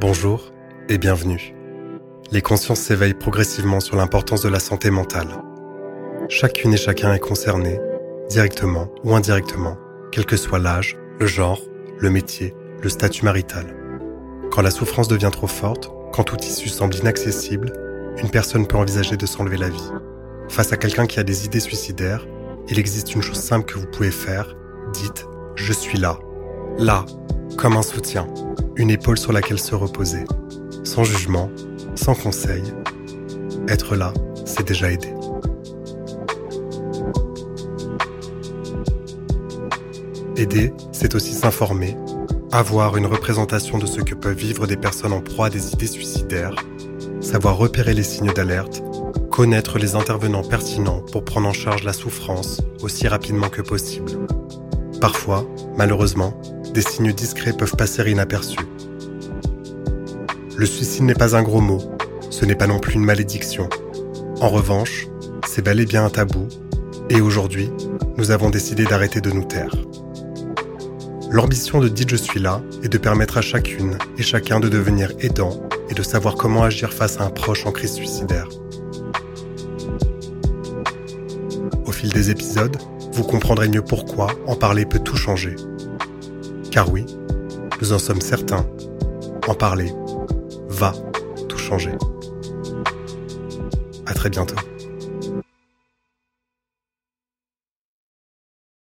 Bonjour et bienvenue. Les consciences s'éveillent progressivement sur l'importance de la santé mentale. Chacune et chacun est concerné, directement ou indirectement, quel que soit l'âge, le genre, le métier, le statut marital. Quand la souffrance devient trop forte, quand tout tissu semble inaccessible, une personne peut envisager de s'enlever la vie. Face à quelqu'un qui a des idées suicidaires, il existe une chose simple que vous pouvez faire, dites ⁇ Je suis là ⁇ Là, comme un soutien, une épaule sur laquelle se reposer, sans jugement, sans conseil. Être là, c'est déjà aider. Aider, c'est aussi s'informer, avoir une représentation de ce que peuvent vivre des personnes en proie à des idées suicidaires, savoir repérer les signes d'alerte, connaître les intervenants pertinents pour prendre en charge la souffrance aussi rapidement que possible. Parfois, malheureusement, des signes discrets peuvent passer inaperçus. Le suicide n'est pas un gros mot, ce n'est pas non plus une malédiction. En revanche, c'est bel et bien un tabou, et aujourd'hui, nous avons décidé d'arrêter de nous taire. L'ambition de Dit Je suis là est de permettre à chacune et chacun de devenir aidant et de savoir comment agir face à un proche en crise suicidaire. Au fil des épisodes, vous comprendrez mieux pourquoi en parler peut tout changer. Car oui, nous en sommes certains, en parler va tout changer. À très bientôt.